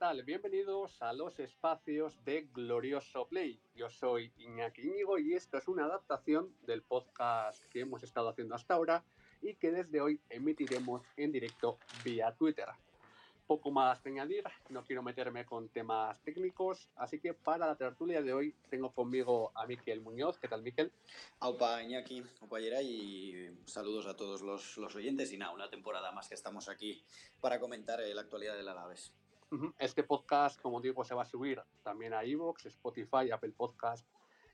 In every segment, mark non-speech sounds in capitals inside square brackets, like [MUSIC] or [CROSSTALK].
Hola, ¿qué tal? Bienvenidos a los espacios de Glorioso Play. Yo soy Iñaki Íñigo y esto es una adaptación del podcast que hemos estado haciendo hasta ahora y que desde hoy emitiremos en directo vía Twitter. Poco más que añadir, no quiero meterme con temas técnicos, así que para la tertulia de hoy tengo conmigo a Miquel Muñoz. ¿Qué tal, Miquel? Aupa Iñaki, Aupa y saludos a todos los, los, oyentes y nada, una temporada más que estamos aquí para comentar eh, la actualidad del Alaves. Este podcast, como digo, se va a subir también a Evox, Spotify, Apple Podcast,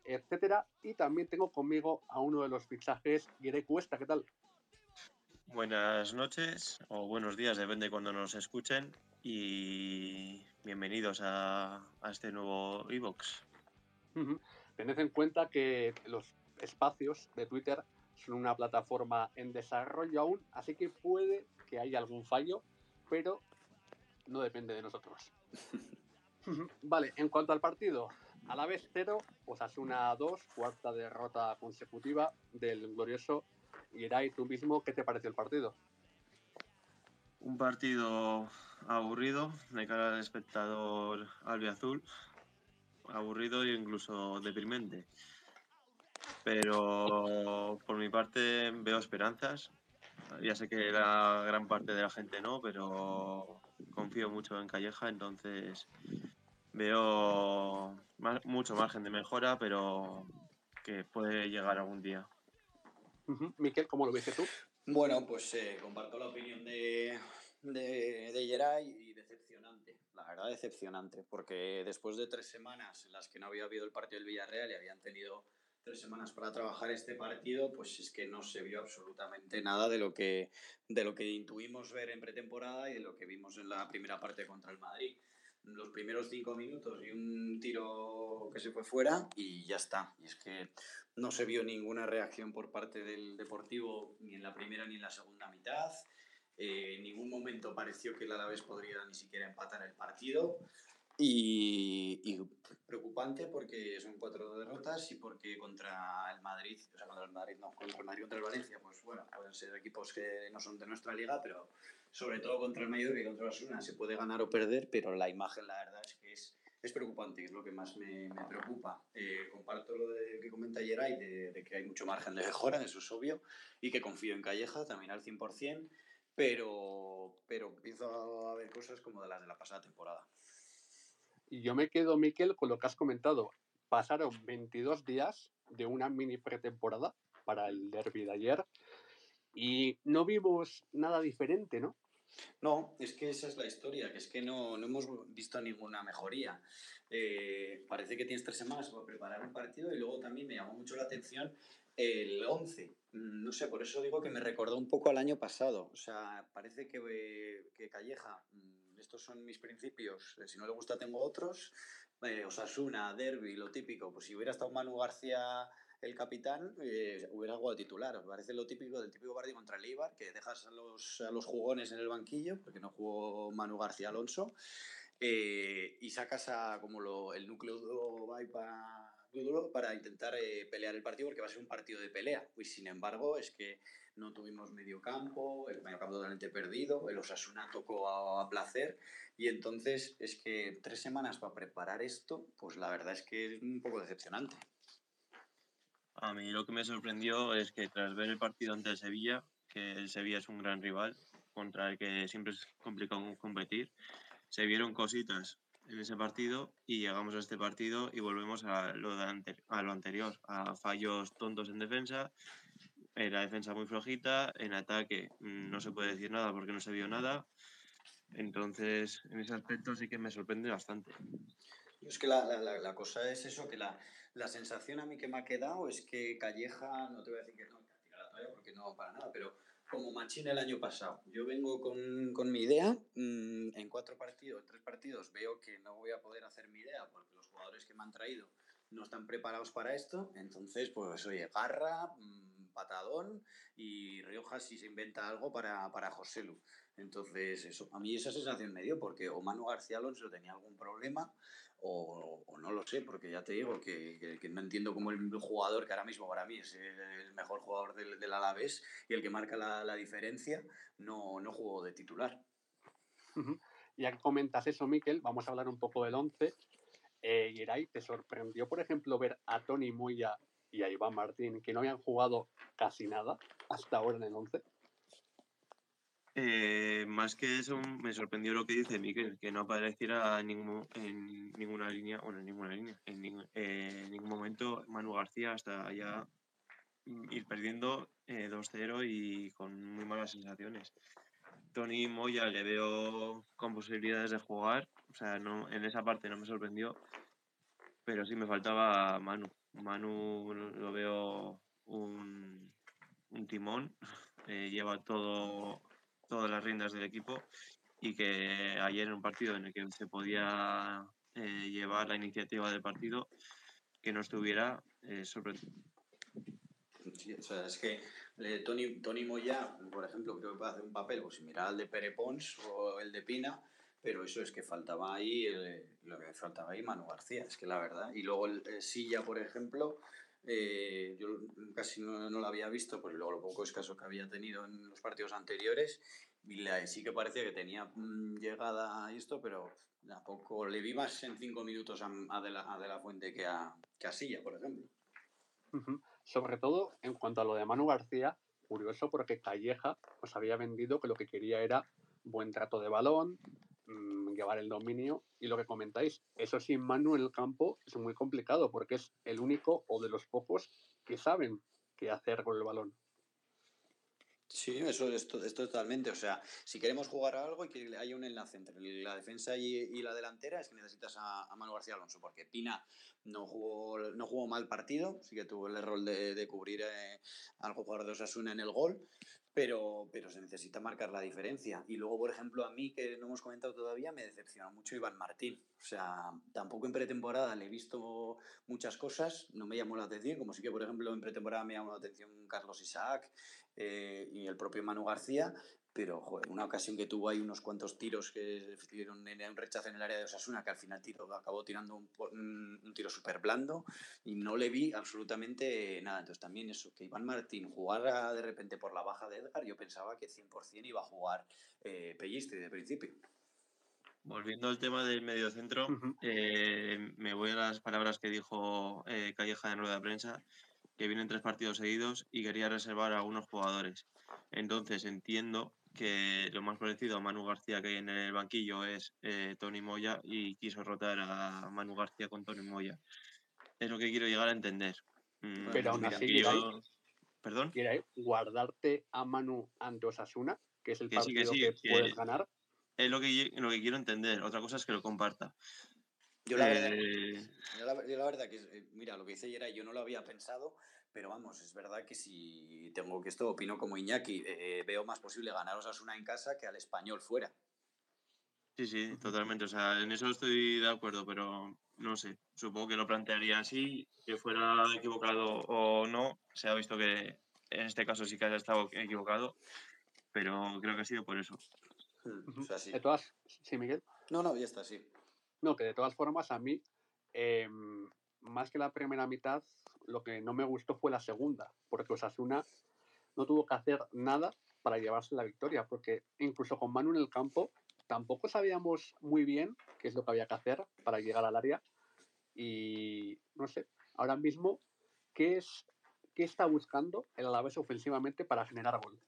etcétera. Y también tengo conmigo a uno de los fichajes, Guiré Cuesta. ¿Qué tal? Buenas noches o buenos días, depende de cuando nos escuchen. Y bienvenidos a, este nuevo Evox. Tened en cuenta que los espacios de Twitter son una plataforma en desarrollo aún, así que puede que haya algún fallo, pero no depende de nosotros. [LAUGHS] vale, en cuanto al partido, a la vez cero, una 2, cuarta derrota consecutiva del glorioso Eray, tú mismo, ¿qué te pareció el partido? Un partido aburrido de cara al espectador albiazul, aburrido e incluso deprimente. Pero por mi parte veo esperanzas. Ya sé que la gran parte de la gente no, pero confío mucho en Calleja, entonces veo mucho margen de mejora, pero que puede llegar algún día. Miquel, ¿cómo lo viste tú? Bueno, pues eh, comparto la opinión de, de, de Geray y decepcionante, la verdad decepcionante, porque después de tres semanas en las que no había habido el partido del Villarreal y habían tenido tres semanas para trabajar este partido, pues es que no se vio absolutamente nada de lo que, de lo que intuimos ver en pretemporada y de lo que vimos en la primera parte contra el Madrid los primeros cinco minutos y un tiro que se fue fuera y ya está. Y es que no se vio ninguna reacción por parte del Deportivo ni en la primera ni en la segunda mitad. Eh, en ningún momento pareció que el Alavés podría ni siquiera empatar el partido. Y, preocupante porque son cuatro derrotas y porque contra el Madrid, o sea, contra el Madrid no, contra el Madrid contra el Valencia, pues bueno, pueden ser equipos que no son de nuestra liga, pero sobre todo contra el Mallorca y contra Osuna se puede ganar o perder, pero la imagen la verdad es que es, es preocupante, es lo que más me, me preocupa. Eh, comparto lo de, que comenta Geray, de, de que hay mucho margen de mejora, eso es obvio, y que confío en Calleja también al 100%, pero, pero empiezo a ver cosas como de las de la pasada temporada. Y yo me quedo, Miquel, con lo que has comentado. Pasaron 22 días de una mini pretemporada para el derby de ayer y no vimos nada diferente, ¿no? No, es que esa es la historia, que es que no, no hemos visto ninguna mejoría. Eh, parece que tienes tres semanas para preparar un partido y luego también me llamó mucho la atención el 11. No sé, por eso digo que me recordó un poco al año pasado. O sea, parece que, que Calleja mm, estos son mis principios, eh, si no le gusta tengo otros. Eh, Osasuna, Derby, lo típico, pues si hubiera estado Manu García el capitán, eh, hubiera jugado titular. Parece lo típico del típico partido contra el Eibar, que dejas a los, a los jugones en el banquillo, porque no jugó Manu García Alonso, y sacas a como lo, el núcleo duro para intentar eh, pelear el partido porque va a ser un partido de pelea. Y sin embargo, es que no tuvimos medio campo, el medio campo totalmente perdido, el Osasuna tocó a, placer y entonces es que tres semanas para preparar esto, pues la verdad es que es un poco decepcionante. A mí lo que me sorprendió es que tras ver el partido ante el Sevilla, que el Sevilla es un gran rival contra el que siempre es complicado competir, se vieron cositas en ese partido y llegamos a este partido y volvemos a lo, de a lo anterior, a fallos tontos en defensa, en la defensa muy flojita, en ataque mm, no se puede decir nada porque no se vio nada. Entonces, en ese aspecto sí que me sorprende bastante. Es que la, la, la cosa es eso, que la, la, sensación a mí que me ha quedado es que Calleja, no te voy a decir que no, que tira la toalla porque no para nada, pero como Machín el año pasado. Yo vengo con, con mi idea, mm, en cuatro partidos, en tres partidos veo que no voy a poder hacer mi idea porque los jugadores que me han traído no están preparados para esto, entonces pues oye, garra, mm, patadón y Si se inventa algo para, para José Lu. Entonces, eso, a mí esa sensación me dio, porque o Manu García Alonso tenía algún problema, o, o no lo sé, porque ya te digo que, que, no entiendo cómo el jugador, que ahora mismo para mí es el mejor jugador del, del Alavés y el que marca la, la diferencia, no, no jugó de titular. Ya comentas eso, Miquel, vamos a hablar un poco del 11. Eh, Yeray, ¿te sorprendió, por ejemplo, ver a Tony Moya y a Iván Martín, que no habían jugado casi nada hasta ahora en el 11? Eh, más que eso, me sorprendió lo que dice Miquel, que no apareciera en, ninguna línea, bueno, en ninguna línea, eh, en ningún momento Manu García hasta ya ir perdiendo 2-0 eh, y con muy malas sensaciones. Tony Moya le veo con posibilidades de jugar, o sea, no, en esa parte no me sorprendió, pero sí me faltaba Manu. Manu lo veo un, un timón, lleva todo todas las riendas del equipo y que ayer en un partido en el que se podía eh, llevar la iniciativa del partido, que no estuviera eh, sorprendido. Sí, o sea, es que eh, Tony, Tony Moya, por ejemplo, creo que puede hacer un papel pues, similar al de Pere Pons o el de Pina, pero eso es que faltaba ahí, lo que faltaba ahí Manu García, es que la verdad. Y luego el Silla, por ejemplo, eh, yo casi no, no, lo había visto, pues luego lo poco escaso que había tenido en los partidos anteriores. Y sí que parecía que tenía mm, llegada a esto, pero tampoco le vi más en cinco minutos a, de, la, la, Fuente que a, que a Silla, por ejemplo. Sobre todo en cuanto a lo de Manu García, curioso porque Calleja pues había vendido que lo que quería era buen trato de balón, llevar el dominio. Y lo que comentáis, eso sin Manu en el campo es muy complicado porque es el único o de los pocos que saben qué hacer con el balón. Sí, eso es, totalmente. O sea, si queremos jugar a algo y que haya un enlace entre la defensa y, la delantera, es que necesitas a, Manu García Alonso, porque Pina no jugó, no jugó mal partido, sí que tuvo el error de, cubrir eh, al jugador de Osasuna en el gol, pero, pero se necesita marcar la diferencia. Y luego, por ejemplo, a mí, que no hemos comentado todavía, me decepciona mucho Iván Martín. O sea, tampoco en pretemporada le he visto muchas cosas, no me llamó la atención, como sí que, por ejemplo, en pretemporada me llamó la atención Carlos Isaac eh, y el propio Manu García, pero joder, una ocasión que tuvo ahí unos cuantos tiros que dieron en un rechazo en el área de Osasuna, que al final tiro, acabó tirando un, un tiro súper blando y no le vi absolutamente nada. Entonces también eso, que Iván Martín jugara de repente por la baja de Edgar, yo pensaba que 100% iba a jugar eh, Pellistri de principio. Volviendo al tema del mediocentro, uh -huh. eh, me voy a las palabras que dijo eh, Calleja en rueda de prensa, que vienen tres partidos seguidos y quería reservar a algunos jugadores. Entonces entiendo que lo más parecido a Manu García que hay en el banquillo es eh, Tony Moya y quiso rotar a Manu García con Tony Moya. Es lo que quiero llegar a entender. Mm, Pero aún así, yo... ¿Perdón? ¿Quiere guardarte a Manu ante Osasuna, que es el que partido sí, que, sí, que, puedes que ganar? Es lo que, lo que quiero entender. Otra cosa es que lo comparta. Yo la, verdad, eh... yo, la, yo la, verdad, que, eh, mira, lo que dice Yera, yo no lo había pensado, pero vamos, es verdad que si tengo que esto, opino como Iñaki, eh, veo más posible ganar Osasuna en casa que al español fuera. Sí, sí, totalmente. O sea, en eso estoy de acuerdo, pero no sé. Supongo que lo plantearía así, que fuera equivocado o no. Se ha visto que en este caso sí que haya estado equivocado, pero creo que ha sido por eso. Uh -huh. o sea, sí. De todas, sí, Miguel. No, no, ya está, sí. No, que de todas formas a mí, eh, más que la primera mitad, lo que no me gustó fue la segunda, porque Osasuna no tuvo que hacer nada para llevarse la victoria, porque incluso con Manu en el campo tampoco sabíamos muy bien qué es lo que había que hacer para llegar al área y no sé, ahora mismo, ¿qué, es, qué está buscando el Alavés ofensivamente para generar gol?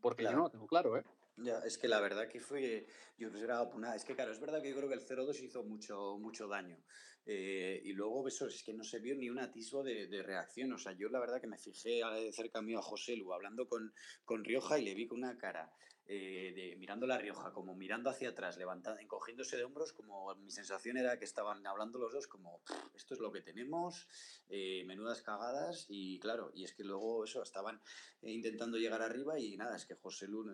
Porque claro. yo no lo tengo claro, ¿eh? Ya, es que la verdad que fue, yo que era nada, es que claro, es verdad que yo creo que el 0-2 hizo mucho, mucho daño. Eh, y luego eso es que no se vio ni un atisbo de, de, reacción. O sea, yo la verdad que me fijé cerca mío a José Lu hablando con, con Rioja y le vi con una cara eh, de, mirando la Rioja, como mirando hacia atrás, levantando, encogiéndose de hombros, como mi sensación era que estaban hablando los dos como, esto es lo que tenemos, eh, menudas cagadas, y claro, y es que luego eso, estaban eh, intentando llegar arriba y nada, es que José Lu,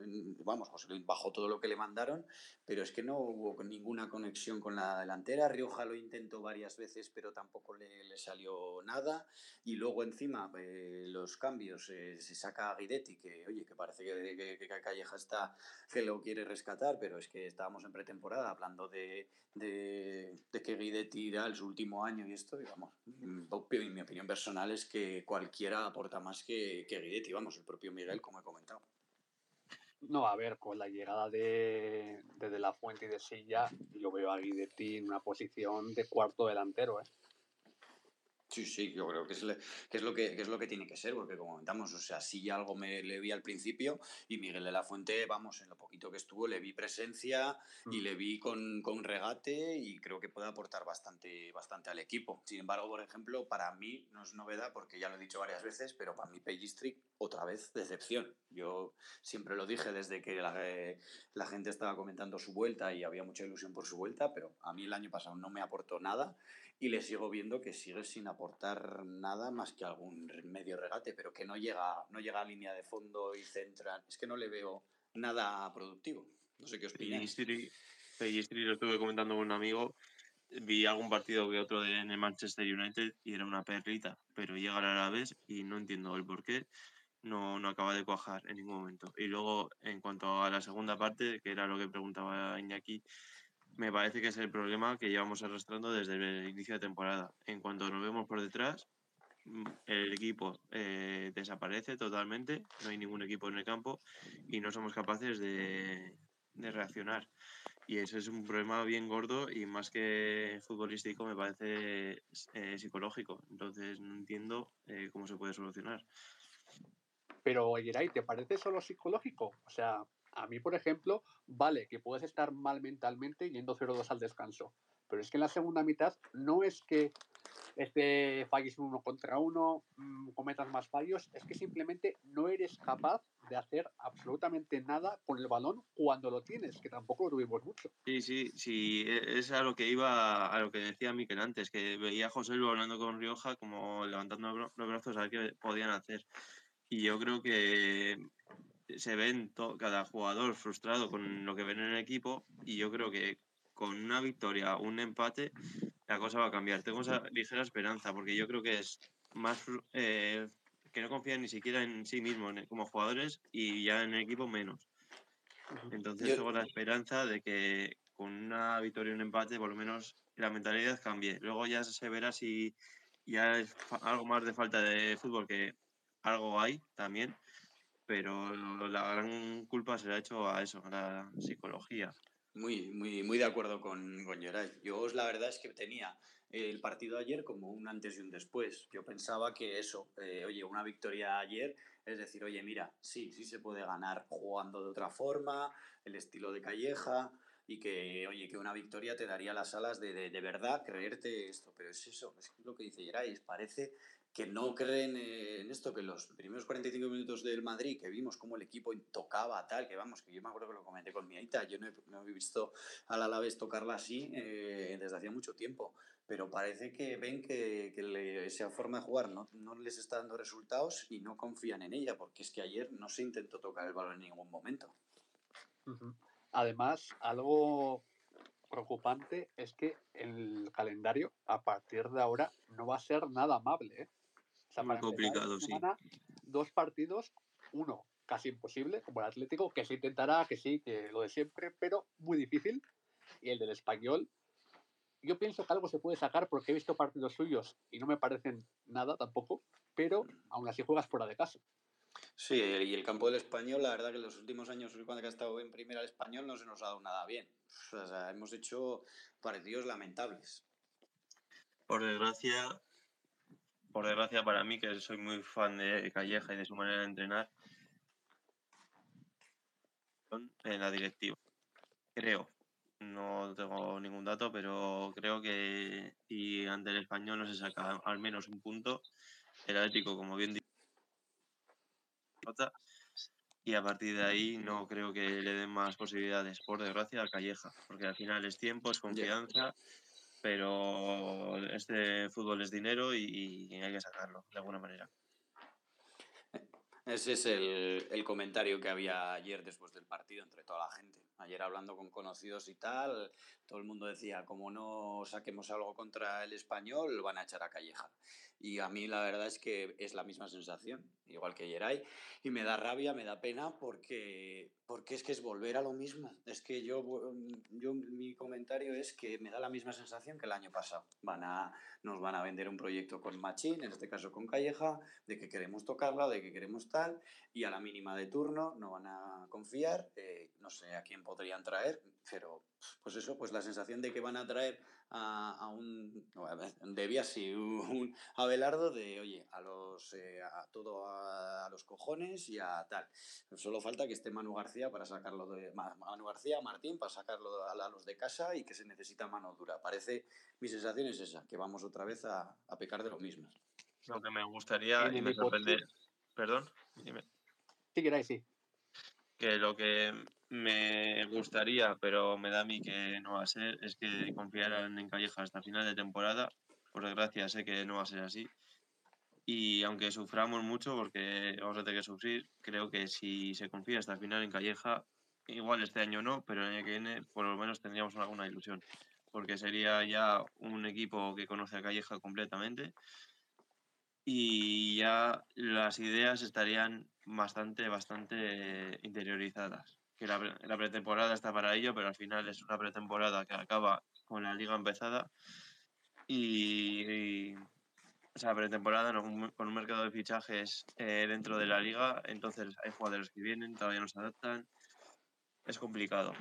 vamos, José Lu bajó todo lo que le mandaron, pero es que no hubo ninguna conexión con la delantera, Rioja lo intentó varias veces, pero tampoco le, le salió nada, y luego encima eh, los cambios, se saca a Guidetti, que oye, que parece que, que, que Calleja está que lo quiere rescatar, pero es que estábamos en pretemporada hablando de, de, que Guidetti era el su último año y esto, y vamos, mi opinión personal es que cualquiera aporta más que, que Guidetti, vamos, el propio Miguel, como he comentado. No, a ver, con la llegada de, de, la Fuente y de Silla, yo veo a Guidetti en una posición de cuarto delantero, ¿eh? Sí, sí, yo creo que es, que es, lo que, es lo que tiene que ser, porque como comentamos, o sea, sí ya algo me le vi al principio y Miguel de la Fuente, vamos, en lo poquito que estuvo, le vi presencia y mm. le vi con, con, regate y creo que puede aportar bastante, bastante al equipo. Sin embargo, por ejemplo, para mí no es novedad, porque ya lo he dicho varias veces, pero para mí Pellistri, otra vez, decepción. Yo siempre lo dije desde que la, la gente estaba comentando su vuelta y había mucha ilusión por su vuelta, pero a mí el año pasado no me aportó nada y le sigo viendo que sigue sin aportar nada más que algún medio regate, pero que no llega, no llega a línea de fondo y centra. Es que no le veo nada productivo. No sé qué os opináis. Pellistri lo estuve comentando con un amigo. Vi algún partido que otro de, en el Manchester United y era una perlita, pero llega a la vez y no entiendo el por qué. No, no acaba de cuajar en ningún momento. Y luego, en cuanto a la segunda parte, que era lo que preguntaba Iñaki, me parece que es el problema que llevamos arrastrando desde el inicio de temporada. En cuanto nos vemos por detrás, mm, el equipo eh, desaparece totalmente, no hay ningún equipo en el campo y no somos capaces de, reaccionar. Y ese es un problema bien gordo y más que futbolístico me parece eh, psicológico. Entonces no entiendo eh, cómo se puede solucionar. Pero, Geray, ¿te parece solo psicológico? O sea, a mí, por ejemplo, vale que puedes estar mal mentalmente yendo 0-2 al descanso, pero es que en la segunda mitad no es que este falles uno contra uno, mm, cometas más fallos, es que simplemente no eres capaz de hacer absolutamente nada con el balón cuando lo tienes, que tampoco lo tuvimos mucho. Sí, sí, sí, e, es a lo que iba, a lo que decía Miquel antes, que veía a José Lu hablando con Rioja como levantando los brazos a ver qué podían hacer. Y yo creo que se ven cada jugador frustrado con lo que ven en el equipo y yo creo que con una victoria, un empate, la cosa va a cambiar. Tengo esa ligera esperanza porque yo creo que es más eh, que no confían ni siquiera en sí mismos como jugadores y ya en el equipo menos. Entonces tengo la esperanza de que con una victoria y un empate por lo menos la mentalidad cambie. Luego ya se verá si ya es algo más de falta de fútbol que algo hay también pero la gran culpa se le ha hecho a eso, a la psicología. Muy, muy, muy de acuerdo con, con Yo la verdad es que tenía el partido ayer como un antes y un después. Yo pensaba que eso, eh, oye, una victoria ayer, es decir, oye, mira, sí, sí se puede ganar jugando de otra forma, el estilo de Calleja, y que, oye, que una victoria te daría las alas de, de, de verdad creerte esto. Pero es eso, es lo que dice Geray, parece que no creen en esto, que los primeros 45 minutos del Madrid, que vimos cómo el equipo tocaba tal, que vamos, que yo me acuerdo que lo comenté con mi Aita, yo no he, visto al Alavés tocarla así eh, desde hacía mucho tiempo, pero parece que ven que, que esa forma de jugar no, no, les está dando resultados y no confían en ella, porque es que ayer no se intentó tocar el balón en ningún momento. Además, algo preocupante es que el calendario a partir de ahora no va a ser nada amable. ¿eh? Muy complicado, sí. Dos partidos, uno casi imposible, como el Atlético, que se intentará, que sí, que lo de siempre, pero muy difícil. Y el del español, yo pienso que algo se puede sacar porque he visto partidos suyos y no me parecen nada tampoco, pero aún así juegas fuera de casa. Sí, y el campo del español, la verdad que en los últimos años, cuando ha estado en primera el español, no se nos ha dado nada bien. O sea, hemos hecho partidos lamentables. Por desgracia, por desgracia para mí, que soy muy fan de Calleja y de su manera de entrenar, en la directiva. Creo, no tengo ningún dato, pero creo que y ante el español no se saca al menos un punto. El Atlético, como bien dicho, y a partir de ahí no creo que le den más posibilidades, por desgracia, a Calleja, porque al final es tiempo, es confianza pero este fútbol es dinero y, hay que sacarlo de alguna manera. Ese es el, el, comentario que había ayer después del partido entre toda la gente. Ayer hablando con conocidos y tal, todo el mundo decía, como no saquemos algo contra el español, van a echar a Calleja. Y a mí la verdad es que es la misma sensación, igual que Geray. Y me da rabia, me da pena porque, porque es que es volver a lo mismo. Es que yo, yo, mi comentario es que me da la misma sensación que el año pasado. Van a, nos van a vender un proyecto con Machín, en este caso con Calleja, de que queremos tocarla, de que queremos tal, y a la mínima de turno no van a confiar. Eh, no sé a quién podrían traer, pero pues eso, pues la sensación de que van a traer a, un, debía un Abelardo de, oye, a los, eh, a todo a, los cojones y a tal. Solo falta que esté Manu García para sacarlo de, Manu García, Martín, para sacarlo a, los de casa y que se necesita mano dura. Parece, mi sensación es esa, que vamos otra vez a, pecar de lo mismo. Lo que me gustaría y me sorprende, perdón, dime. Sí, queráis, sí. Que lo que me gustaría, pero me da a mí que no va a ser, es que confiaran en Calleja hasta final de temporada. Por desgracia, sé que no va a ser así. Y aunque suframos mucho, porque vamos a tener que sufrir, creo que si se confía hasta el final en Calleja, igual este año no, pero el año que viene por lo menos tendríamos alguna ilusión. Porque sería ya un equipo que conoce a Calleja completamente y ya las ideas estarían bastante, bastante interiorizadas que la, pretemporada está para ello, pero al final es una pretemporada que acaba con la liga empezada y, o sea, pretemporada con un mercado de fichajes eh, dentro de la liga, entonces hay jugadores que vienen, todavía no se adaptan, es complicado.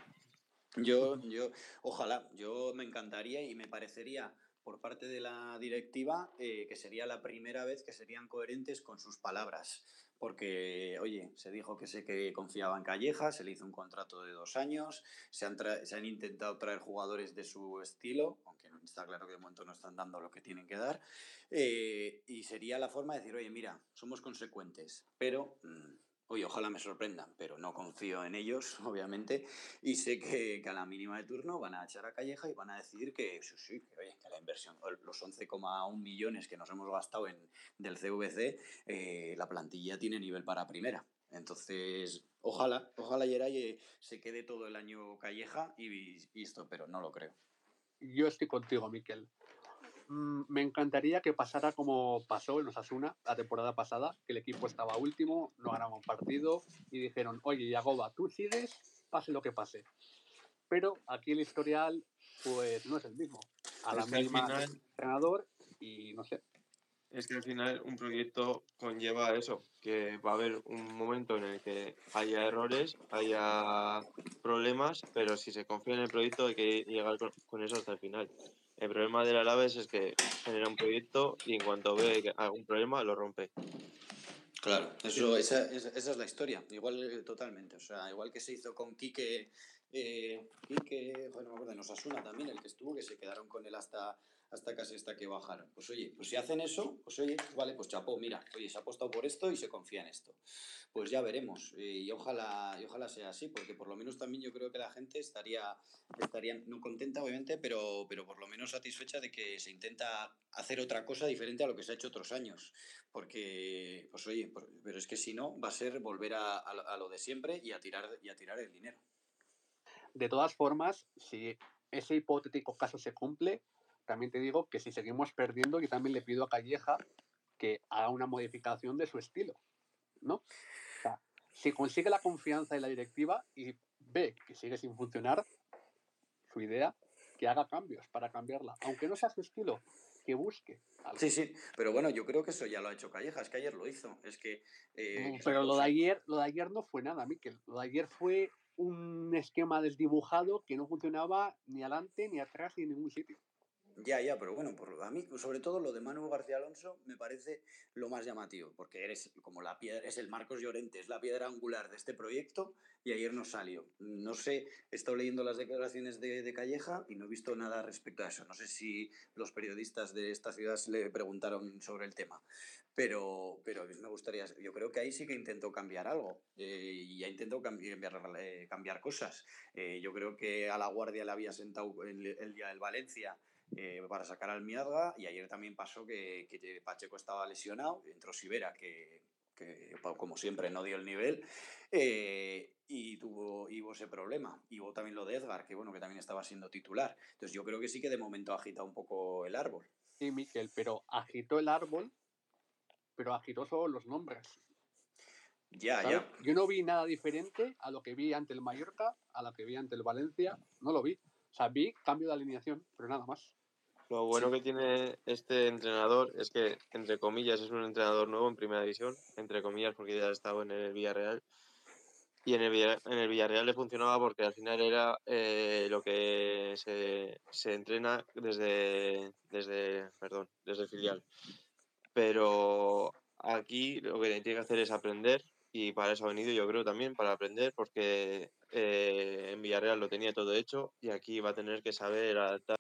Yo, yo, ojalá, yo me encantaría y me parecería por parte de la directiva eh, que sería la primera vez que serían coherentes con sus palabras porque, oye, se dijo que sé que confiaba en Calleja, se le hizo un contrato de dos años, se han, se han intentado traer jugadores de su estilo, aunque está claro que de momento no están dando lo que tienen que dar, eh, y sería la forma de decir, oye, mira, somos consecuentes, pero... Mm, Oye, ojalá me sorprendan, pero no confío en ellos, [LAUGHS] obviamente, y sé que, a la mínima de turno van a echar a Calleja y van a decir que sí, sí, que, oye, que la inversión, los 11,1 millones que nos hemos gastado en, del CVC, eh, la plantilla tiene nivel para primera. Entonces, ojalá, ojalá Yeray se quede todo el año Calleja y, y esto, pero no lo creo. Yo estoy contigo, Miquel. Mm, me encantaría que pasara como pasó en Osasuna la temporada pasada, que el equipo estaba último, no ganaba un partido y dijeron, oye, Yagoba, tú sigues, pase lo que pase. Pero aquí el historial, pues no es el mismo. A la misma entrenador y no sé. Es que al final un proyecto conlleva eso, que va a haber un momento en el que haya errores, haya problemas, pero si se confía en el proyecto hay que llegar con eso hasta el final. El problema del Alaves es que genera un proyecto y en cuanto ve algún problema lo rompe. Claro, eso, esa, esa, es la historia, igual totalmente. O sea, igual que se hizo con Quique, eh, Quique, bueno, me acuerdo, en Osasuna también, el que estuvo, que se quedaron con él hasta hasta casi hasta que bajaron. Pues oye, pues si hacen eso, pues oye, vale, pues chapó, mira, oye, se ha apostado por esto y se confía en esto. Pues ya veremos. Y ojalá, y ojalá sea así, porque por lo menos también yo creo que la gente estaría, estaría no contenta, obviamente, pero, pero por lo menos satisfecha de que se intenta hacer otra cosa diferente a lo que se ha hecho otros años. Porque, pues oye, pero es que si no, va a ser volver a, a lo de siempre y a tirar, y a tirar el dinero. De todas formas, si ese hipotético caso se cumple, también te digo que si seguimos perdiendo, yo también le pido a Calleja que haga una modificación de su estilo, ¿no? O sea, si consigue la confianza de la directiva y ve que sigue sin funcionar su idea, que haga cambios para cambiarla, aunque no sea su estilo, que busque. Sí, sí, pero bueno, yo creo que eso ya lo ha hecho Calleja, es que ayer lo hizo, es que... Eh, pero lo de, ayer, lo de ayer no fue nada, Miquel, lo de ayer fue un esquema desdibujado que no funcionaba ni adelante, ni atrás, ni en ningún sitio. Ya, ya, pero bueno, por, a mí, sobre todo lo de Manu García Alonso me parece lo más llamativo, porque eres como la piedra, es el Marcos Llorente, es la piedra angular de este proyecto y ayer no salió. No sé, he estado leyendo las declaraciones de, de, Calleja y no he visto nada respecto a eso. No sé si los periodistas de esta ciudad le preguntaron sobre el tema, pero, pero me gustaría, yo creo que ahí sí que intentó cambiar algo eh, y ha intentado cambiar, eh, cambiar cosas. Eh, yo creo que a la Guardia le había sentado el, el día del Valencia eh, para sacar al Miadga y ayer también pasó que, Pacheco estaba lesionado, entró Sibera, que, que como siempre no dio el nivel, eh, y tuvo ese problema. Ivo también lo de Edgar, que bueno, que también estaba siendo titular. Entonces yo creo que sí que de momento agita un poco el árbol. Sí, Miquel, pero agitó el árbol, pero agitó solo los nombres. Ya, ya. Yo no vi nada diferente a lo que vi ante el Mallorca, a lo que vi ante el Valencia, no lo vi. O sea, vi cambio de alineación, pero nada más. Lo bueno que tiene este entrenador es que, entre comillas, es un entrenador nuevo en primera división, entre comillas, porque ya ha estado en el Villarreal. Y en el, en el Villarreal le funcionaba porque al final era eh, lo que se, se, entrena desde, desde, perdón, desde el filial. Pero aquí lo que tiene que hacer es aprender y para eso ha venido yo creo también, para aprender, porque eh, en Villarreal lo tenía todo hecho y aquí va a tener que saber adaptar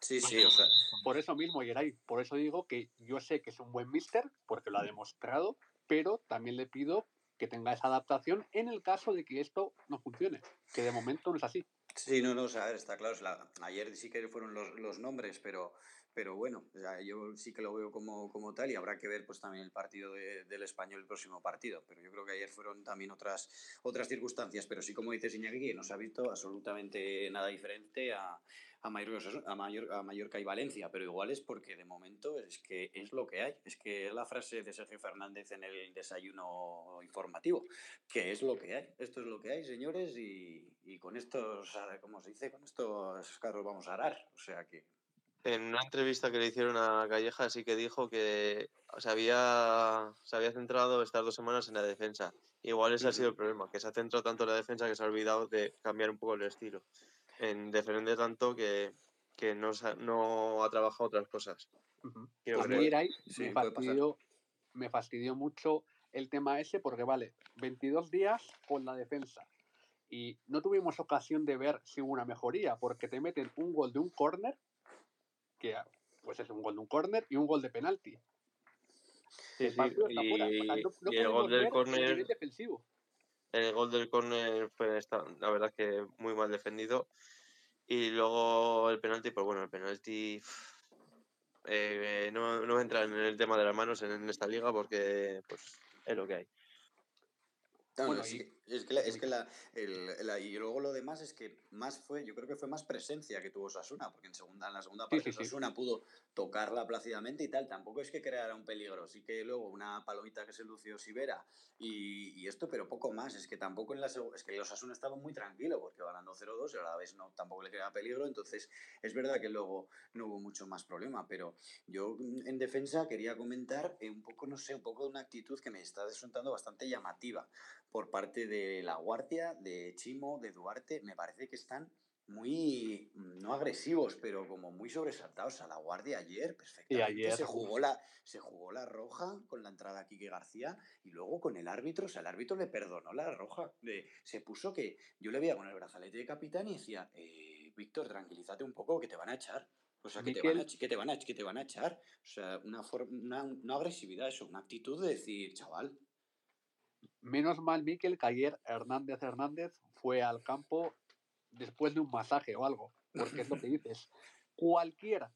Sí, sí, o sea. [LAUGHS] Por eso mismo, Geray, por eso digo que yo sé que es un buen mister, porque lo ha demostrado, pero también le pido que tenga esa adaptación en el caso de que esto no funcione, que de momento no es así. Sí, no, no, o sea, está claro. ayer sí que fueron los, los nombres, pero, pero bueno, yo sí que lo veo como, como, tal y habrá que ver pues también el partido del español, el próximo partido. Pero yo creo que ayer fueron también otras, otras circunstancias. Pero sí, como dices Iñaki, no se ha visto absolutamente nada diferente a, a, a, Mallorca y Valencia, pero igual es porque de momento es que es lo que hay. Es que es la frase de Sergio Fernández en el desayuno informativo, que es lo que hay. Esto es lo que hay, señores, y, y con estos, ¿cómo se dice? Con estos carros vamos a arar. O sea que en una entrevista que le hicieron a Calleja sí que dijo que se había, se había centrado estas dos semanas en la defensa. Igual ese ha sido el problema, que se ha centrado tanto en la defensa que se ha olvidado de cambiar un poco el estilo en defender tanto que, que no, no, ha trabajado otras cosas. A mí, me, fastidió, me fastidió mucho el tema ese porque, vale, 22 días con la defensa y no tuvimos ocasión de ver si hubo una mejoría porque te meten un gol de un córner, que pues es un gol de un córner y un gol de penalti. Sí, sí, y, el gol del córner defensivo el gol del córner fue la verdad que muy mal defendido. Y luego el penalti, pues bueno, el penalti [SNIFFS] eh, no, no entra en el tema de las manos en, esta liga porque pues es lo que hay. bueno, es que, la, es que la, el, y luego lo demás es que más fue, yo creo que fue más presencia que tuvo Sasuna, porque en, segunda, en la segunda parte Sasuna pudo tocarla plácidamente y tal, tampoco es que creara un peligro, sí que luego una palomita que se lució Sibera y, y esto, pero poco más, es que tampoco en la es que los Sasuna estaban muy tranquilos porque ganando 0-2 y a la vez no, tampoco le crea peligro, entonces es verdad que luego no hubo mucho más problema, pero yo en defensa quería comentar un poco, no sé, un poco de una actitud que me está resultando bastante llamativa por parte de de La Guardia, de Chimo, de Duarte, me parece que están muy, no agresivos, pero como muy sobresaltados a La Guardia ayer, perfectamente. se, jugó la, se jugó la roja con la entrada a Quique García y luego con el árbitro, o sea, el árbitro le perdonó la roja. Se puso que yo le veía con el brazalete de capitán y decía, eh, Víctor, tranquilízate un poco que te van a echar. O sea, que te, van a, que, te van a, que te van a echar. O sea, una, una, una agresividad, eso, una actitud de decir, chaval, Menos mal, Miquel, que ayer Hernández Hernández fue al campo después de un masaje o algo, porque es lo que [LAUGHS] dices. Cualquier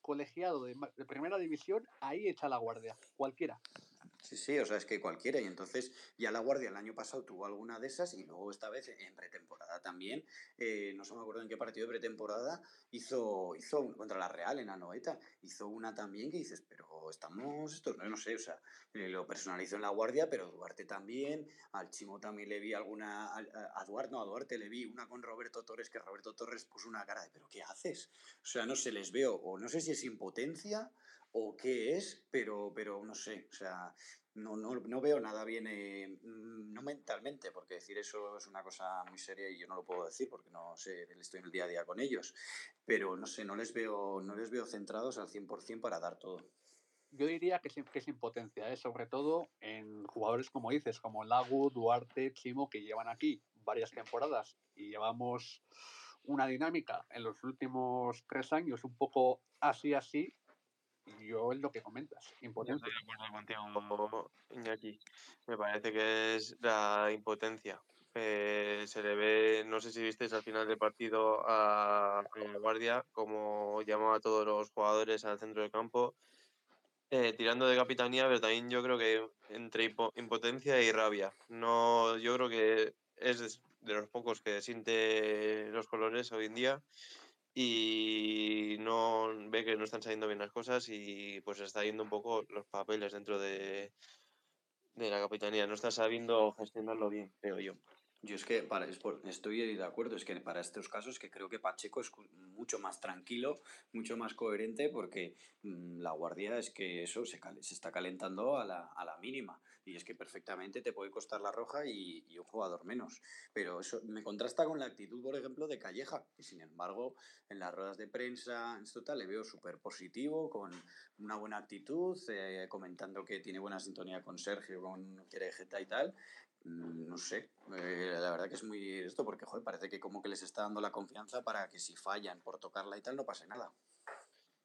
colegiado de, de primera división, ahí echa la guardia, cualquiera. Sí, sí, o sea, es que cualquiera. Y entonces ya la Guardia el año pasado tuvo alguna de esas y luego esta vez en pretemporada también, eh, no se me acuerdo en qué partido de pretemporada, hizo, hizo contra la Real en Anoeta, hizo una también que dices, pero estamos, esto no, no sé, o sea, eh, lo personalizó en la Guardia, pero Duarte también, al Chimo también le vi alguna, a, Duarte, a Duarte le vi una con Roberto Torres, que Roberto Torres puso una cara de, pero ¿qué haces? O sea, no se les veo, o no sé si es impotencia o qué es, pero, pero no sé, o sea, no, no, no veo nada bien, eh, mm, no mentalmente, porque decir eso es una cosa muy seria y yo no lo puedo decir porque no sé, estoy en el día a día con ellos, pero no sé, no les veo, no les veo centrados al 100% para dar todo. Yo diría que es, que es impotencia, ¿eh? sobre todo en jugadores como dices, como Lagu, Duarte, Chimo, que llevan aquí varias temporadas y llevamos una dinámica en los últimos tres años un poco así así yo es lo que comentas, impotencia. Estoy de acuerdo contigo, Iñaki. Me parece que es la impotencia. Eh, se le ve, no sé si visteis al final del partido a, la Guardia, como llamó a todos los jugadores al centro del campo Eh, tirando de capitanía, pero también yo creo que entre impotencia y rabia. No, yo creo que es de los pocos que siente los colores hoy en día y no ve que no están saliendo bien las cosas y pues está yendo un poco los papeles dentro de, de la capitanía. No está sabiendo gestionarlo bien, creo yo. Yo es que para, estoy de acuerdo, es que para estos casos que creo que Pacheco es mucho más tranquilo, mucho más coherente, porque mm, la guardia es que eso se, se está calentando a la, a la, mínima. Y es que perfectamente te puede costar la roja y, y, un jugador menos. Pero eso me contrasta con la actitud, por ejemplo, de Calleja. Y sin embargo, en las ruedas de prensa, en total, le veo súper positivo, con una buena actitud, eh, comentando que tiene buena sintonía con Sergio, con Querejeta y tal. Mm, no sé, eh, la verdad que es muy esto porque joder, parece que como que les está dando la confianza para que si fallan por tocarla y tal no pase nada.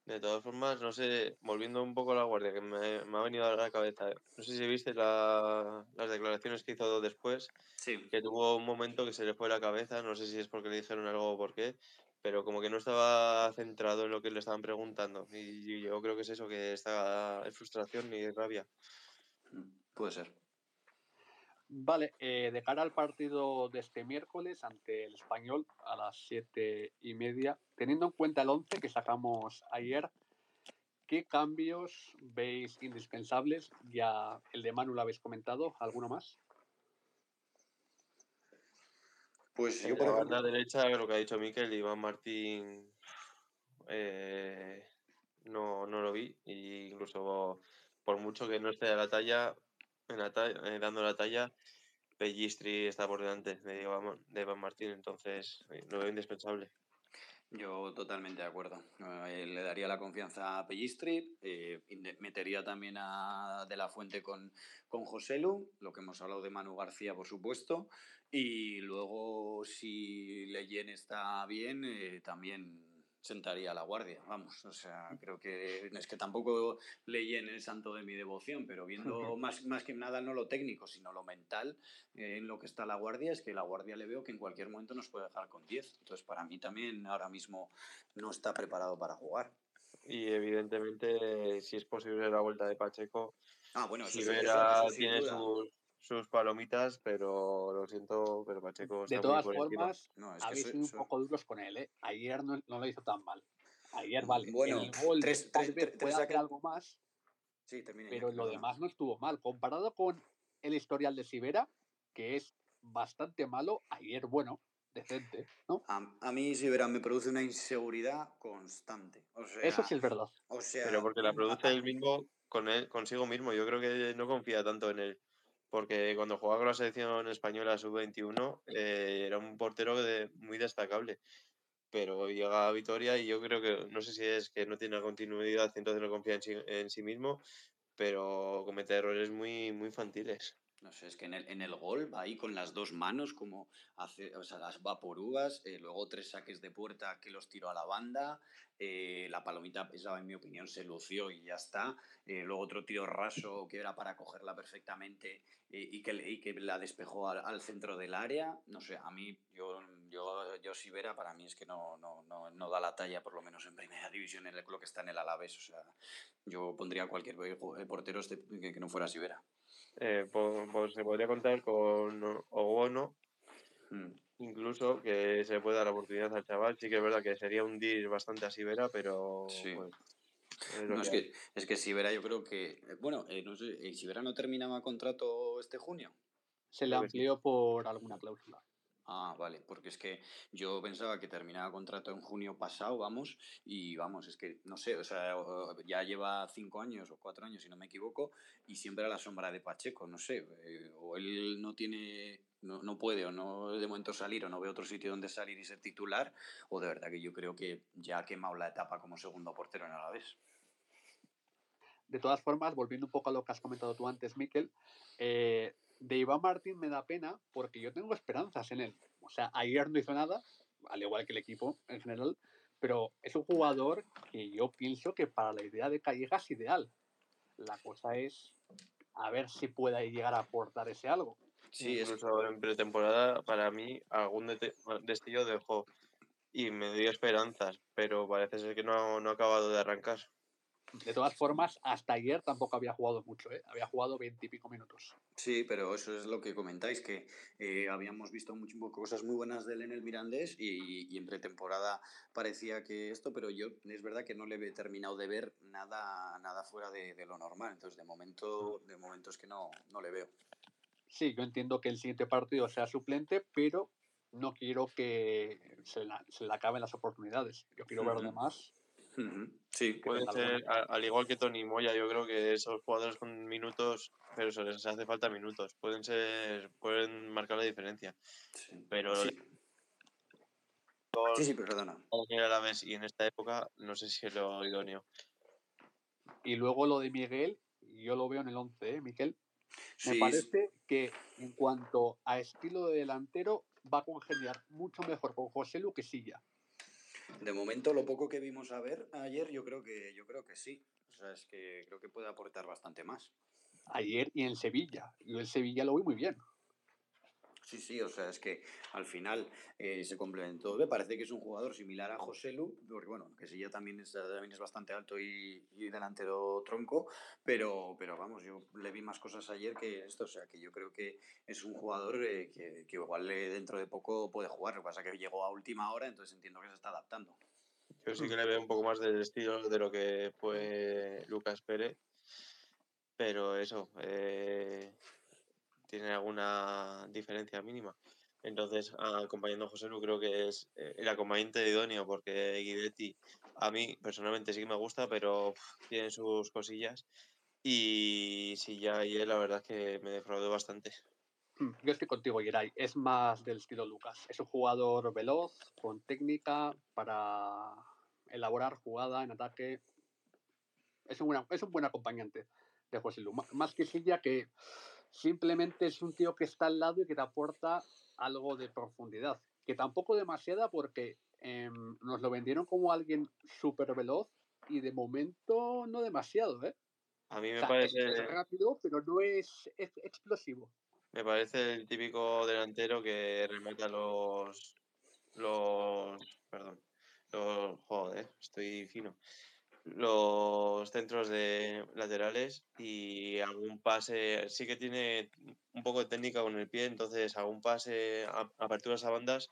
De todas formas, no sé, volviendo un poco a la guardia, que me, ha venido a la cabeza, no sé si viste las declaraciones que hizo después, sí. que tuvo un momento que se le fue la cabeza, no sé si es porque le dijeron algo o por qué, pero como que no estaba centrado en lo que le estaban preguntando. Y yo creo que es eso, que está en frustración y rabia. Puede ser. Vale, eh, de cara al partido de este miércoles ante el español a las siete y media, teniendo en cuenta el 11 que sacamos ayer, ¿qué cambios veis indispensables? Ya el de Manu lo habéis comentado, ¿alguno más? Pues yo por la banda derecha, lo que ha dicho Miquel, Iván Martín eh, no, no lo vi, e incluso por mucho que no esté a la talla, en la eh, dando la talla, Pellistri está por delante de Iván Martín, entonces eh, lo veo indispensable. Yo totalmente de acuerdo. Eh, le daría la confianza a Pellistri, metería también a De La Fuente con, con Joselu, lo que hemos hablado de Manu García, por supuesto, y luego si Leyen está bien, también sentaría a la guardia, vamos, o sea, creo que es que tampoco leí en el santo de mi devoción, pero viendo más, más que nada no lo técnico, sino lo mental eh, en lo que está la guardia, es que la guardia le veo que en cualquier momento nos puede dejar con 10, entonces para mí también ahora mismo no está preparado para jugar. Y evidentemente, si es posible la vuelta de Pacheco, ah, bueno, eso, tiene sus sus palomitas, pero lo siento, pero Pacheco está De todas formas, habéis sido un poco duros con él, ¿eh? Ayer no, no, lo hizo tan mal. Ayer, mm, vale, bueno, el gol tres, vez puede hacer algo más, sí, pero lo demás no estuvo mal. Comparado con el historial de Sibera, que es bastante malo, ayer, bueno, decente, ¿no? A, a mí Sibera me produce una inseguridad constante. O sea, Eso sí es verdad. O sea, pero porque la produce él mismo con él, consigo mismo. Yo creo que no confía tanto en él porque cuando jugaba con la selección española sub-21 eh, era un portero de, muy destacable. Pero llega a Vitoria y yo creo que, no sé si es que no tiene continuidad, entonces no confía en sí, en sí mismo, pero comete errores muy, muy infantiles. No sé, es que en el, en el gol va ahí con las dos manos, como hace, o sea, las vaporúas, eh, luego tres saques de puerta que los tiró a la banda, eh, la palomita pesaba, en mi opinión, se lució y ya está. Eh, luego otro tiro raso que era para cogerla perfectamente y, que, y que la despejó al, centro del área. No sé, a mí, yo, yo, yo si Vera, para mí es que no, no, no, no, da la talla, por lo menos en primera división, en el, lo que está en el Alavés. O sea, yo pondría cualquier portero este, que, que no fuera Sibera. Eh, pues, pues, se podría contar con Ogono, mm. incluso que se puede dar la oportunidad al chaval. Sí que es verdad que sería un deal bastante a Sibera, pero. Es, que, es que Sibera yo creo que. Bueno, eh, no sé, ¿Sibera no terminaba contrato este junio? Se le amplió por alguna cláusula. Ah, vale, porque es que yo pensaba que terminaba contrato en junio pasado, vamos, y vamos, es que no sé, o sea, ya lleva cinco años o cuatro años, si no me equivoco, y siempre a la sombra de Pacheco, no sé, eh, o él no tiene, no, no, puede, o no de momento salir, o no ve otro sitio donde salir y ser titular, o de verdad que yo creo que ya ha quemado la etapa como segundo portero en Alavés. De todas formas, volviendo un poco a lo que has comentado tú antes, Miquel, eh, de Iván Martín me da pena porque yo tengo esperanzas en él. O sea, ayer no hizo nada, al igual que el equipo en general, pero es un jugador que yo pienso que para la idea de Calleja es ideal. La cosa es a ver si puede llegar a aportar ese algo. Sí, incluso en pretemporada para mí algún destello dejó y me dio esperanzas, pero parece ser que no, no ha acabado de arrancar. De todas formas, hasta ayer tampoco había jugado mucho, ¿eh? había jugado veintipico minutos. Sí, pero eso es lo que comentáis, que eh, habíamos visto mucho, cosas muy buenas de él en el Mirandés y, y, en pretemporada parecía que esto, pero yo es verdad que no le he terminado de ver nada, nada fuera de, de lo normal. Entonces, de momento, de momento es que no, no le veo. Sí, yo entiendo que el siguiente partido sea suplente, pero no quiero que se, la, se le acaben las oportunidades. Yo quiero uh -huh. verlo más Sí, puede ser, al igual que Tony Moya, yo creo que esos jugadores con minutos, pero se les hace falta minutos, pueden ser, pueden marcar la diferencia. Sí. Pero sí. sí, sí, perdona. A la vez, y en esta época no sé si es lo idóneo. Y luego lo de Miguel, yo lo veo en el 11, ¿eh, Miguel? Me sí. parece que en cuanto a estilo de delantero va a congeniar mucho mejor con José Lu que Silla. De momento, lo poco que vimos a ver ayer, yo creo que, yo creo que sí. O sea, es que creo que puede aportar bastante más. Ayer y en Sevilla. Yo el Sevilla lo vi muy bien. Sí, sí, o sea, es que al final eh, se complementó. Me parece que es un jugador similar a José Lu, porque bueno, que sí ya también es, también bastante alto y, y, delantero tronco, pero, pero vamos, yo le vi más cosas ayer que esto, o sea, que yo creo que es un jugador eh, que, que, igual dentro de poco puede jugar, lo que pasa es que llegó a última hora, entonces entiendo que se está adaptando. Yo sí que le veo un poco más del estilo de lo que fue Lucas Pérez, pero eso, eh, tiene alguna diferencia mínima. Entonces, acompañando a José Lu, creo que es eh, el acompañante idóneo, porque Guidetti a mí personalmente sí que me gusta, pero tiene sus cosillas. Y sí, ya ayer la verdad es que me defraudó bastante. Yo estoy contigo, Yeray. Es más del estilo Lucas. Es un jugador veloz, con técnica para elaborar jugada en ataque. Es un, es un buen acompañante de José Lu. Más que Silla, que simplemente es un tío que está al lado y que te aporta algo de profundidad, que tampoco demasiada porque eh, nos lo vendieron como alguien súper veloz y de momento no demasiado, ¿eh? A mí me o sea, parece... Es rápido, pero no es, es, explosivo. Me parece el típico delantero que remata los... los... perdón. Los... joder, estoy fino los centros de laterales y algún pase, sí que tiene un poco de técnica con el pie, entonces algún pase, a, aperturas a bandas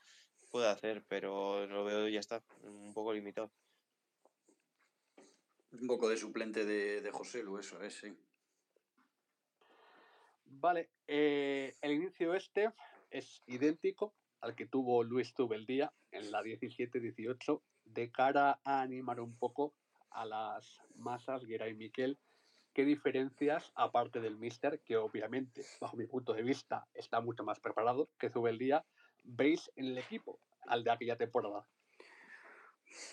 puede hacer, pero lo veo ya está, un poco limitado. Un poco de suplente de, de José Lu, eso es, sí. Vale, eh, el inicio este es idéntico al que tuvo Luis Tubeldía en la 17-18 de cara a animar un poco a las masas, Guerra y Miquel, ¿qué diferencias, aparte del Mister, que obviamente, bajo mi punto de vista, está mucho más preparado que Zubeldía, veis en el equipo al de aquella temporada?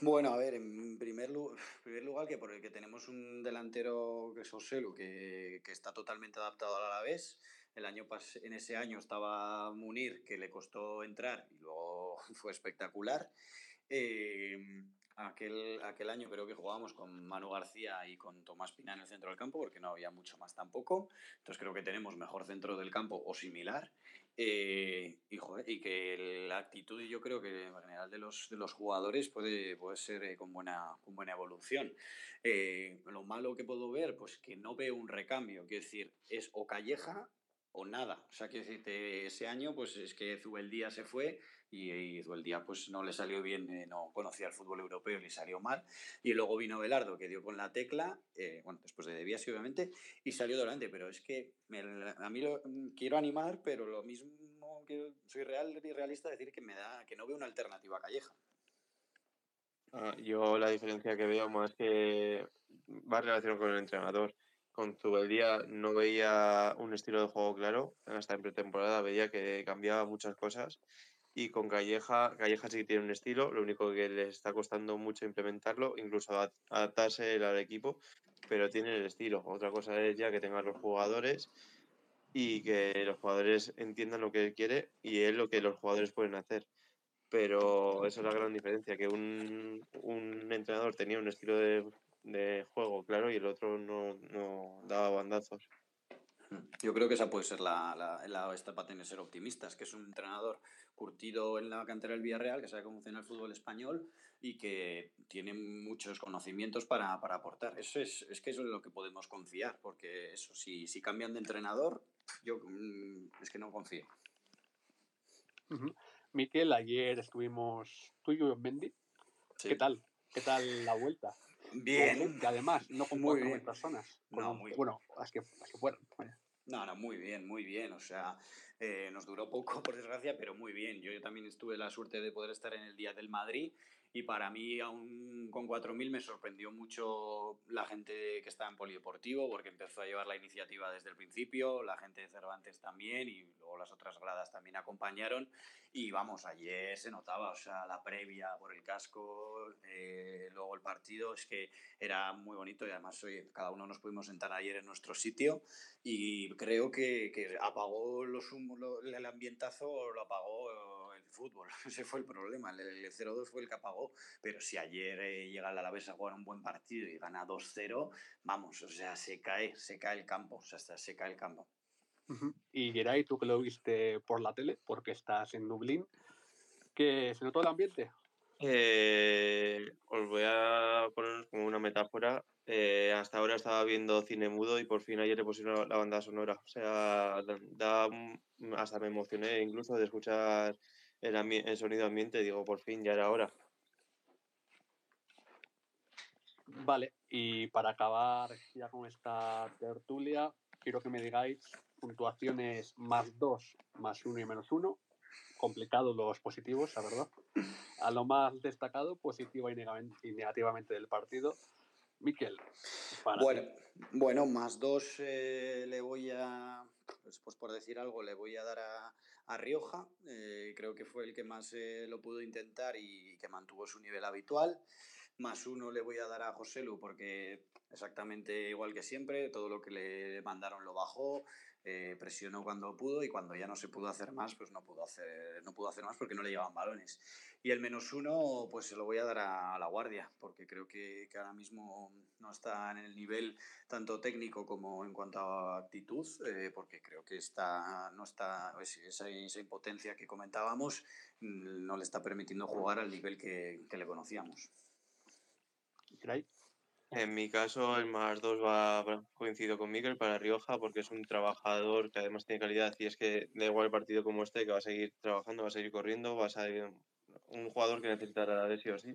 Bueno, a ver, en primer, lugar, en primer lugar que por el que tenemos un delantero que es Oselu, que, que está totalmente adaptado al Alavés. El año pas en ese año estaba Munir, que le costó entrar y luego [LAUGHS] fue espectacular. Eh, aquel, aquel año creo que jugábamos con Manu García y con Tomás Pina en el centro del campo, porque no había mucho más tampoco. Entonces creo que tenemos mejor centro del campo o similar. Eh, y, que la actitud yo creo que en general de los, de los jugadores puede, puede ser eh, con, buena, con buena evolución. Eh, lo malo que puedo ver, pues que no veo un recambio, quiero decir, es o Calleja o nada. O sea, que ese año, pues es que Zubeldía se fue y, y Zubeldía pues no le salió bien, eh, no conocía el fútbol europeo y le salió mal. Y luego vino Belardo, que dio con la tecla, eh, bueno, después de Debías, obviamente, y salió delante. Pero es que me, a mí lo, quiero animar, pero lo mismo que soy real y realista, decir que me da que no veo una alternativa a Calleja. Ah, yo la diferencia que veo más que va en relación con el entrenador con Zubeldía no veía un estilo de juego claro, hasta en pretemporada veía que cambiaba muchas cosas y con Calleja, Calleja sí que tiene un estilo, lo único que le está costando mucho implementarlo, incluso adaptarse al equipo, pero tiene el estilo. Otra cosa es ya que tengan los jugadores y que los jugadores entiendan lo que él quiere y él lo que los jugadores pueden hacer. Pero esa es la gran diferencia, que un, un entrenador tenía un estilo de de juego, claro, y el otro no, no daba bandazos. Yo creo que esa puede ser la, la, la esta para tener ser optimistas, que es un entrenador curtido en la cantera del Villarreal, que sabe cómo funciona el fútbol español y que tiene muchos conocimientos para, para aportar. Eso es, es que eso es lo que podemos confiar, porque eso, si, si cambian de entrenador, yo mm, es que no confío. Uh -huh. Miquel, ayer estuvimos tú y yo en Mendy. Sí. ¿Qué tal? ¿Qué tal la vuelta? Bien. Que además, no con muy bien. personas. Con no, muy bueno, las que, las que fueron. Vaya. No, no, muy bien, muy bien. O sea, eh, nos duró poco, [LAUGHS] por desgracia, pero muy bien. Yo, yo también estuve la suerte de poder estar en el Día del Madrid y para mí, aún con 4.000, me sorprendió mucho la gente que estaba en Polideportivo, porque empezó a llevar la iniciativa desde el principio, la gente de Cervantes también, y luego las otras gradas también acompañaron. Y vamos, ayer se notaba, o sea, la previa por el casco, eh, luego el partido, es que era muy bonito y además oye, cada uno nos pudimos sentar ayer en nuestro sitio y creo que, que apagó los lo, el ambientazo, lo apagó fútbol. [LAUGHS] Ese fue el problema, el, el 0-2 fue el que apagó pero si ayer eh, llega el Alavés a jugar un buen partido y gana 2-0, vamos, o sea, se cae, se cae el campo, o sea, se cae el campo. Uh -huh. Y Geray, tú que lo viste por la tele, porque estás en Dublín, ¿que se notó el ambiente? Eh, os voy a poner como una metáfora. Eh, hasta ahora estaba viendo cine mudo y por fin ayer le pusieron la banda sonora. O sea, da, hasta me emocioné incluso de escuchar el, el sonido ambiente. Digo, por fin ya era hora. Vale, y para acabar ya con esta tertulia, quiero que me digáis puntuaciones más 2, más 1 y menos 1. Complicados los positivos, la verdad. A lo más destacado, positiva y negativamente del partido. Miquel. Bueno, bueno, más 2 eh, le voy a, pues, pues, por decir algo, le voy a dar a, a Rioja. Eh, creo que fue el que más eh, lo pudo intentar y que mantuvo su nivel habitual más uno le voy a dar a José Lu porque exactamente igual que siempre, todo lo que le mandaron lo bajó, eh, presionó cuando pudo y cuando ya no se pudo hacer más, pues no pudo hacer, no pudo hacer más porque no le llevaban balones. Y el menos uno, pues se lo voy a dar a, a la guardia, porque creo que, que, ahora mismo no está en el nivel tanto técnico como en cuanto a actitud, eh, porque creo que está, no está, esa, esa impotencia que comentábamos mm, no le está permitiendo jugar al nivel que, que le conocíamos. Cray. En mi caso, el más dos va coincido con Miguel para Rioja porque es un trabajador que además tiene calidad y es que da igual el partido como este, que va a seguir trabajando, va a seguir corriendo, va a ser un jugador que necesitará de sí o sí.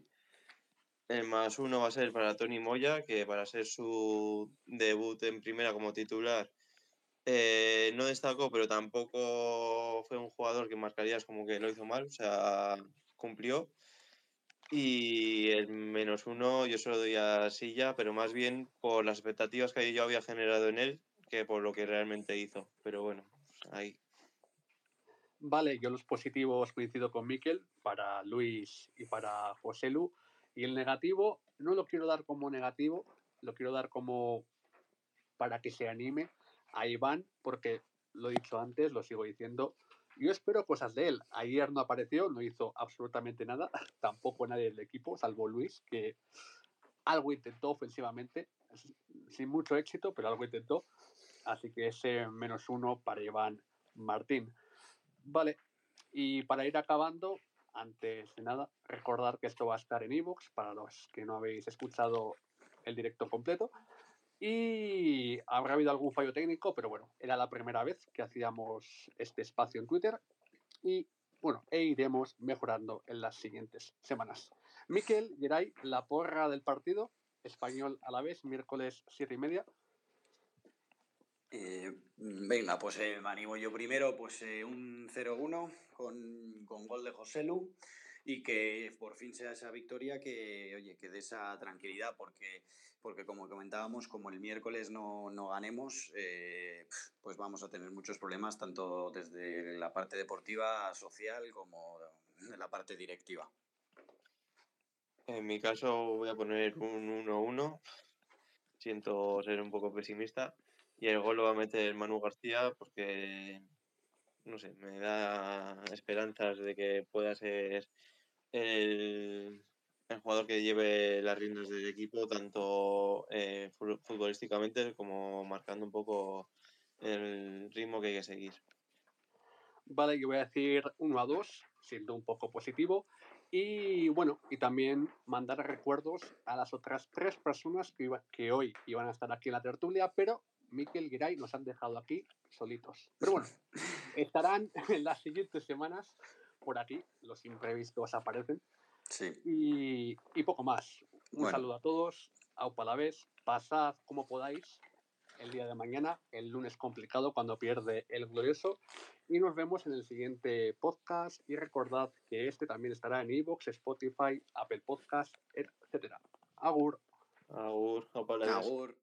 El más uno va a ser para Tony Moya, que para ser su debut en primera como titular eh, no destacó, pero tampoco fue un jugador que marcarías como que lo hizo mal, o sea, cumplió. Y el menos uno yo se lo doy a Silla, pero más bien por las expectativas que yo había generado en él que por lo que realmente hizo. Pero bueno, ahí. Vale, yo los positivos coincido con Miquel para Luis y para José Lu. Y el negativo no lo quiero dar como negativo, lo quiero dar como para que se anime a Iván, porque lo he dicho antes, lo sigo diciendo, yo espero cosas de él. Ayer no apareció, no hizo absolutamente nada, [LAUGHS] tampoco nadie del equipo, salvo Luis, que algo intentó ofensivamente, sin mucho éxito, pero algo intentó. Así que ese menos uno para Iván Martín. Vale, y para ir acabando, antes de nada, recordar que esto va a estar en ebooks para los que no habéis escuchado el directo completo. Y habrá habido algún fallo técnico, pero bueno, era la primera vez que hacíamos este espacio en Twitter y bueno, e iremos mejorando en las siguientes semanas. Miquel, Geray, la porra del partido, español a la vez, miércoles siete y media. Eh, venga, pues eh, me animo yo primero, pues eh, un 0-1 con, con, gol de José Lu y que por fin sea esa victoria que, oye, que dé esa tranquilidad, porque, porque como comentábamos, como el miércoles no, no ganemos, eh, pues vamos a tener muchos problemas, tanto desde la parte deportiva, social, como de la parte directiva. En mi caso voy a poner un 1-1, siento ser un poco pesimista, y el gol lo va a meter Manu García porque no sé, me da esperanzas de que pueda ser el, el jugador que lleve las riendas del equipo, tanto eh, futbolísticamente como marcando un poco el ritmo que hay que seguir. Vale, yo voy a decir 1 a 2, siendo un poco positivo. Y bueno, y también mandar recuerdos a las otras tres personas que, que hoy iban a estar aquí en la tertulia, pero Miquel Giray nos han dejado aquí solitos. Pero bueno, [LAUGHS] estarán en las siguientes semanas por aquí, los imprevistos aparecen. Sí. Y, y poco más. Un saludo a todos, a la vez, pasad como podáis el día de mañana, el lunes complicado cuando pierde el glorioso. Y nos vemos en el siguiente podcast. Y recordad que este también estará en Evox, Spotify, Apple Podcast, etc. Agur. Agur. Agur.